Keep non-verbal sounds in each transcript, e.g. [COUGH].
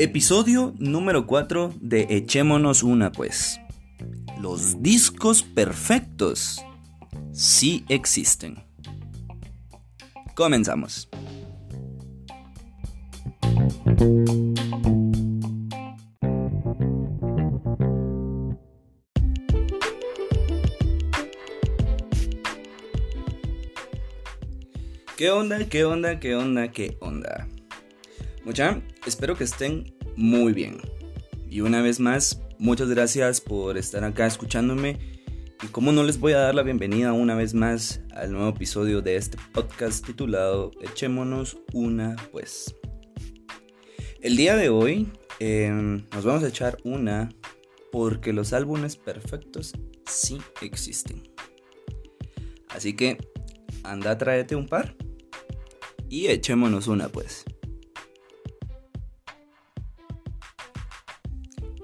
Episodio número 4 de Echémonos una pues. Los discos perfectos sí existen. Comenzamos. ¿Qué onda? ¿Qué onda? ¿Qué onda? ¿Qué onda? Mucha, espero que estén muy bien. Y una vez más, muchas gracias por estar acá escuchándome. Y como no les voy a dar la bienvenida una vez más al nuevo episodio de este podcast titulado Echémonos una pues. El día de hoy em, nos vamos a echar una porque los álbumes perfectos sí existen. Así que anda, tráete un par y echémonos una pues.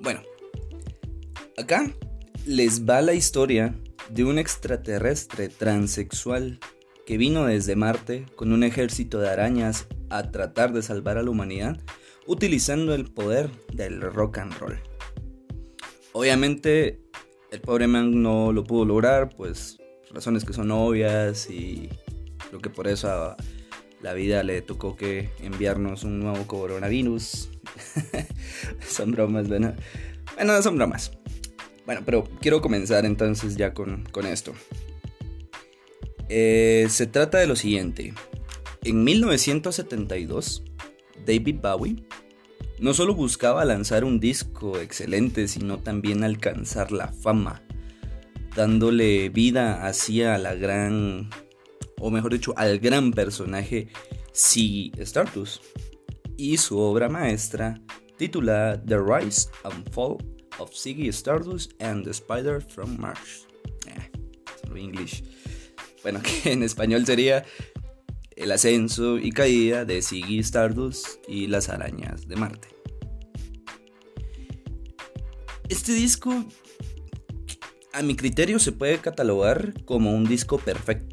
Bueno, acá les va la historia de un extraterrestre transexual que vino desde Marte con un ejército de arañas a tratar de salvar a la humanidad utilizando el poder del rock and roll. Obviamente el pobre man no lo pudo lograr, pues razones que son obvias y creo que por eso la vida le tocó que enviarnos un nuevo coronavirus. [LAUGHS] son bromas, bueno. Bueno, son bromas. Bueno, pero quiero comenzar entonces ya con, esto. Eh, se trata de lo siguiente. En 1972, David Bowie no solo buscaba lanzar un disco excelente, sino también alcanzar la fama, dándole vida hacia la gran, o mejor dicho, al gran personaje Ziggy Stardust y su obra maestra titulada The Rise and Fall of Ziggy Stardust and the Spider from Mars. Eh, English. Bueno, [LAUGHS] que en español sería el ascenso y caída de Ziggy Stardust y las arañas de Marte. Este disco, a mi criterio, se puede catalogar como un disco perfecto.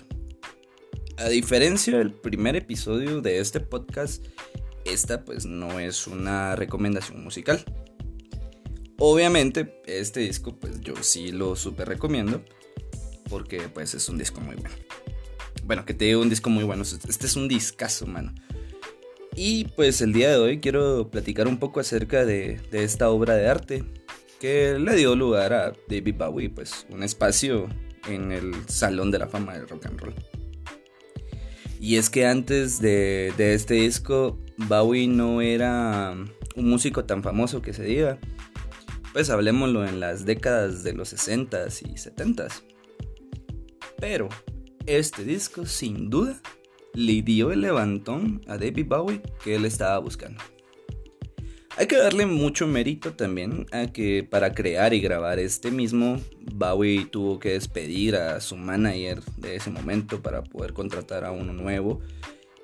A diferencia del primer episodio de este podcast, esta pues no es una recomendación musical. Obviamente, este disco pues yo sí lo super recomiendo porque pues es un disco muy bueno. Bueno, que te digo un disco muy bueno, este es un discazo, mano. Y pues el día de hoy quiero platicar un poco acerca de, de esta obra de arte que le dio lugar a David Bowie, pues un espacio en el Salón de la Fama del Rock and Roll. Y es que antes de, de este disco, Bowie no era un músico tan famoso que se diga pues hablemoslo en las décadas de los 60s y 70s. Pero este disco sin duda le dio el levantón a David Bowie que él estaba buscando. Hay que darle mucho mérito también a que para crear y grabar este mismo, Bowie tuvo que despedir a su manager de ese momento para poder contratar a uno nuevo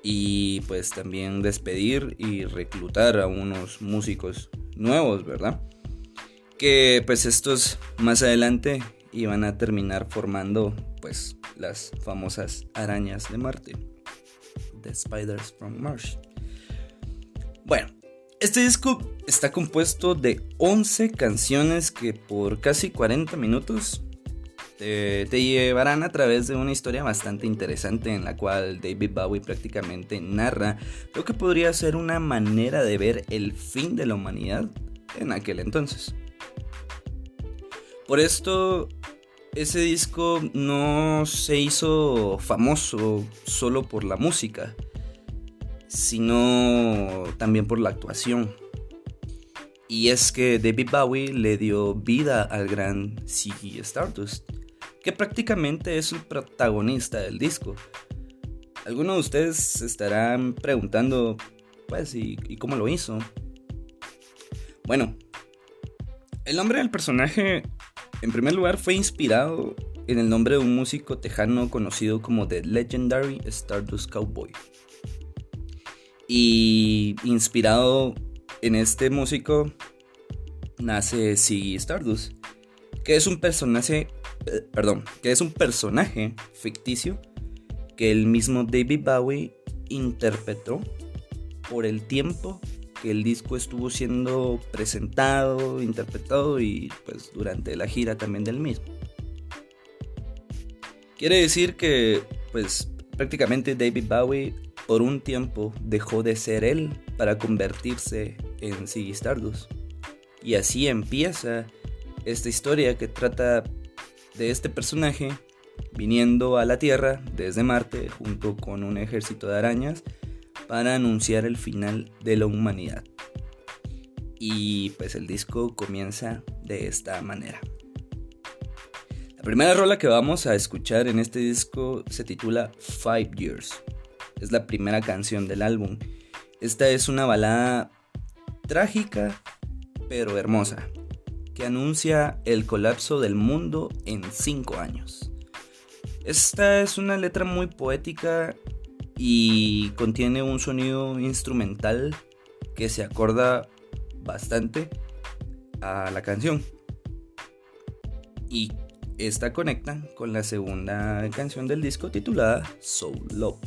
y pues también despedir y reclutar a unos músicos nuevos, ¿verdad? que pues estos más adelante iban a terminar formando pues las famosas arañas de Marte. The Spiders from Mars. Este disco está compuesto de 11 canciones que por casi 40 minutos te, te, llevarán a través de una historia bastante interesante en la cual David Bowie prácticamente narra lo que podría ser una manera de ver el fin de la humanidad en aquel entonces. Por esto, ese disco no se hizo famoso solo por la música, sino también por la actuación. Y es que David Bowie le dio vida al gran Ziggy Stardust, que prácticamente es el protagonista del disco. Algunos de ustedes se estarán preguntando, pues, ¿y, ¿y cómo lo hizo? Bueno, el nombre del personaje en primer lugar, fue inspirado en el nombre de un músico tejano conocido como The Legendary Stardust Cowboy. Y inspirado en este músico nace Ziggy Stardust, que es un personaje, eh, perdón, que es un personaje ficticio que el mismo David Bowie interpretó por el tiempo que el disco estuvo siendo presentado, interpretado y pues durante la gira también del mismo. Quiere decir que pues prácticamente David Bowie por un tiempo dejó de ser él para convertirse en Ziggy Stardust. Y así empieza esta historia que trata de este personaje viniendo a la Tierra desde Marte junto con un ejército de arañas para anunciar el final de la humanidad. Y pues el disco comienza de esta manera. La primera rola que vamos a escuchar en este disco se titula Five Years. Es la primera canción del álbum. Esta es una balada trágica pero hermosa que anuncia el colapso del mundo en cinco años. Esta es una letra muy poética y contiene un sonido instrumental que se acorda bastante a la canción. Y esta conecta con la segunda canción del disco titulada Soul Love,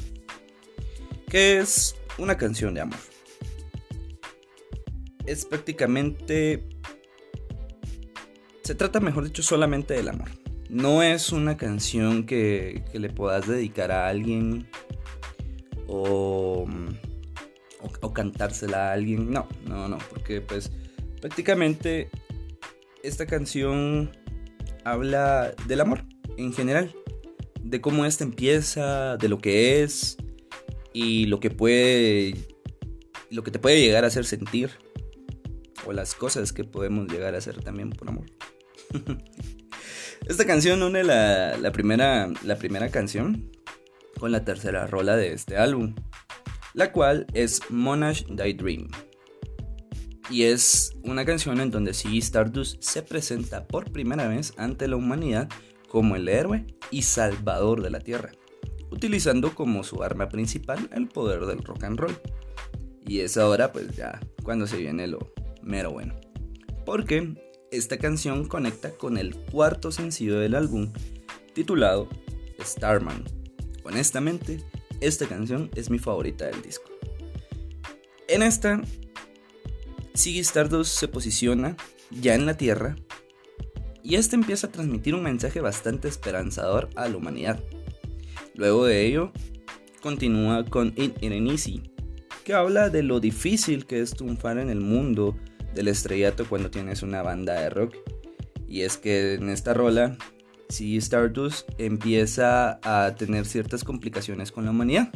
que es una canción de amor. Es prácticamente... Se trata, mejor dicho, solamente del amor. No es una canción que, que le puedas dedicar a alguien o, o, cantársela a alguien. No, no, no, porque pues prácticamente esta canción habla del amor en general, de cómo este empieza, de lo que es y lo que puede, lo que te puede llegar a hacer sentir o las cosas que podemos llegar a hacer también por amor. [LAUGHS] Esta canción une la, la, primera, la primera canción con la tercera rola de este álbum, la cual es Monash Daydream. Y es una canción en donde Ziggy Stardust se presenta por primera vez ante la humanidad como el héroe y salvador de la Tierra, utilizando como su arma principal el poder del rock and roll. Y es ahora pues ya cuando se viene lo mero bueno. Porque esta canción conecta con el cuarto sencillo del álbum, titulado Starman, Honestamente, esta canción es mi favorita del disco. En esta, Ziggy Stardust se posiciona ya en la Tierra y este empieza a transmitir un mensaje bastante esperanzador a la humanidad. Luego de ello, continúa con It Ain't Easy, que habla de lo difícil que es triunfar en el mundo del estrellato cuando tienes una banda de rock. Y es que en esta rola si Stardust empieza a tener ciertas complicaciones con la humanidad.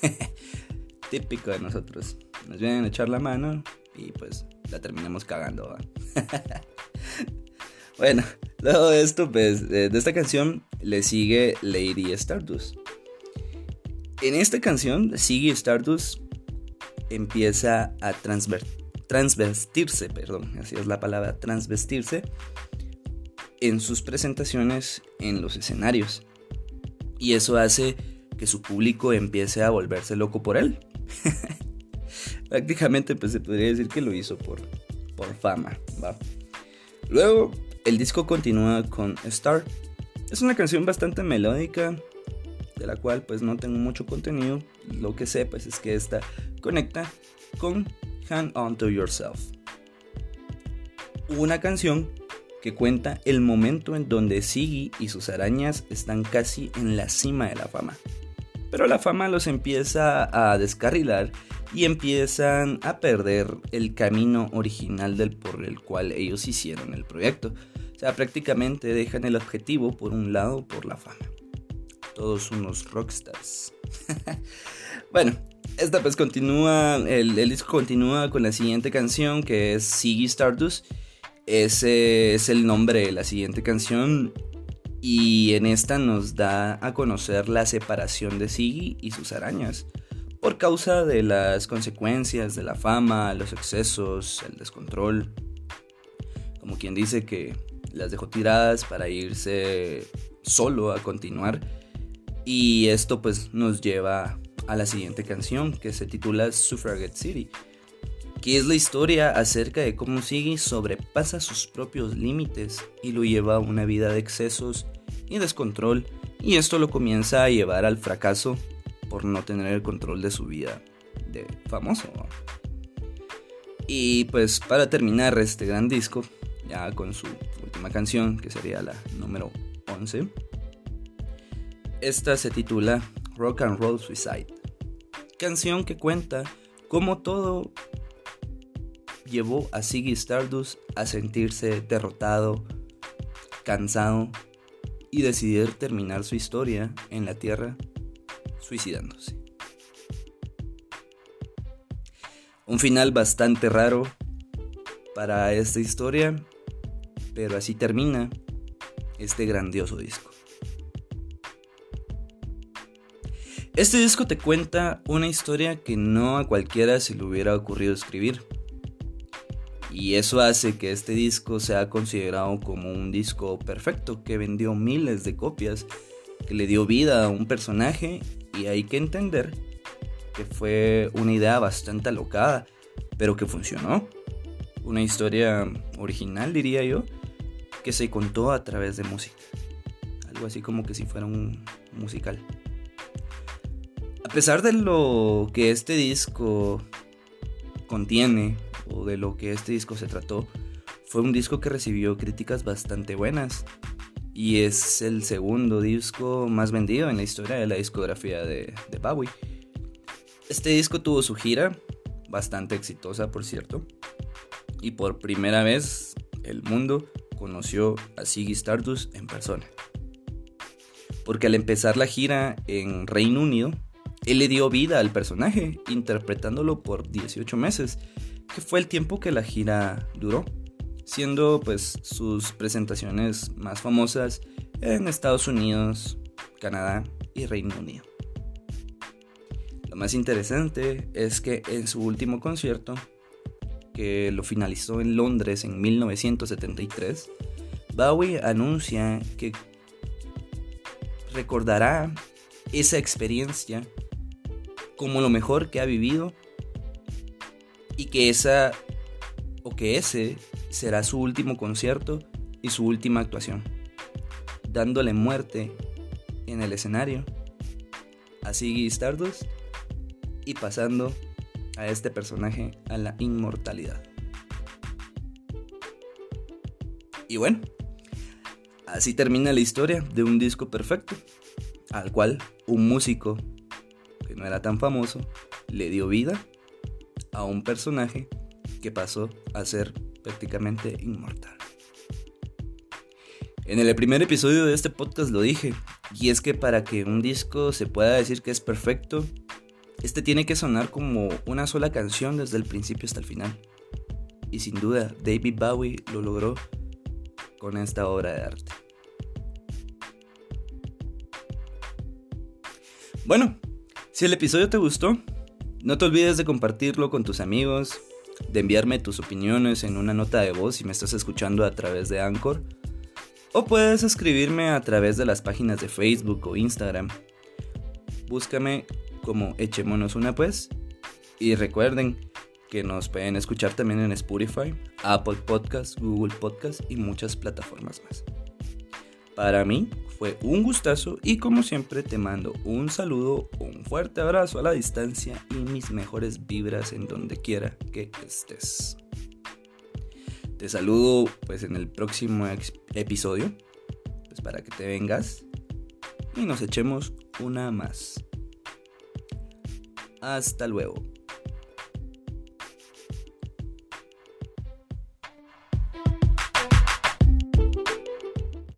[LAUGHS] Típico de nosotros. Nos vienen a echar la mano y pues la terminamos cagando. [LAUGHS] bueno, luego de esto, pues, de, esta canción le sigue Lady Stardust. En esta canción, sigue Stardust empieza a transvestirse, perdón, así es la palabra, transvestirse en sus presentaciones en los escenarios. Y eso hace que su público empiece a volverse loco por él. [LAUGHS] Prácticamente pues se podría decir que lo hizo por, por fama. Luego el disco continúa con Star. Es una canción bastante melódica, de la cual pues no tengo mucho contenido. Lo que sé pues es que esta conecta con Hand On To Yourself. Una canción que cuenta el momento en donde Siggy y sus arañas están casi en la cima de la fama. Pero la fama los empieza a descarrilar y empiezan a perder el camino original del por el cual ellos hicieron el proyecto. Prácticamente dejan el objetivo por un lado por la fama. Todos unos rockstars. [LAUGHS] bueno, esta pues continúa, el, el, disco continúa con la siguiente canción que es Siggy Stardust ese es el nombre de la siguiente canción y en esta nos da a conocer la separación de Siggy y sus arañas por causa de las consecuencias de la fama, los excesos, el descontrol. Como quien dice que las dejó tiradas para irse solo a continuar. Y esto pues nos lleva a la siguiente canción que se titula Suffragette City que es la historia acerca de cómo Siggy sobrepasa sus propios límites y lo lleva a una vida de excesos y descontrol, y esto lo comienza a llevar al fracaso por no tener el control de su vida de famoso. Y pues para terminar este gran disco, ya con su última canción, que sería la número 11, esta se titula Rock and Roll Suicide. Canción que cuenta cómo todo llevó a Ziggy Stardust a sentirse derrotado, cansado y decidir terminar su historia en la Tierra suicidándose. Un final bastante raro para esta historia, pero así termina este grandioso disco. Este disco te cuenta una historia que no a cualquiera se le hubiera ocurrido escribir. Y eso hace que este disco sea considerado como un disco perfecto, que vendió miles de copias, que le dio vida a un personaje y hay que entender que fue una idea bastante alocada, pero que funcionó. Una historia original, diría yo, que se contó a través de música. Algo así como que si fuera un musical. A pesar de lo que este disco contiene o de lo que este disco se trató, fue un disco que recibió críticas bastante buenas y es el segundo disco más vendido en la historia de la discografía de, Bowie. Este disco tuvo su gira, bastante exitosa por cierto, y por primera vez el mundo conoció a Ziggy Stardust en persona. Porque al empezar la gira en Reino Unido, él le dio vida al personaje, interpretándolo por 18 meses, que fue el tiempo que la gira duró, siendo pues sus presentaciones más famosas en Estados Unidos, Canadá y Reino Unido. Lo más interesante es que en su último concierto, que lo finalizó en Londres en 1973, Bowie anuncia que recordará esa experiencia como lo mejor que ha vivido y que esa o que ese será su último concierto y su última actuación, dándole muerte en el escenario a Ziggy Stardust y pasando a este personaje a la inmortalidad. Y bueno, así termina la historia de un disco perfecto, al cual un músico no era tan famoso, le dio vida a un personaje que pasó a ser prácticamente inmortal. En el primer episodio de este podcast lo dije, y es que para que un disco se pueda decir que es perfecto, este tiene que sonar como una sola canción desde el principio hasta el final. Y sin duda, David Bowie lo logró con esta obra de arte. Bueno, si el episodio te gustó, no te olvides de compartirlo con tus amigos, de enviarme tus opiniones en una nota de voz si me estás escuchando a través de Anchor, o puedes escribirme a través de las páginas de Facebook o Instagram. Búscame como Echémonos una pues, y recuerden que nos pueden escuchar también en Spotify, Apple Podcasts, Google Podcasts y muchas plataformas más. Para mí fue un gustazo y como siempre te mando un saludo, un fuerte abrazo a la distancia y mis mejores vibras en donde quiera que estés. Te saludo pues en el próximo episodio, pues para que te vengas y nos echemos una más. Hasta luego.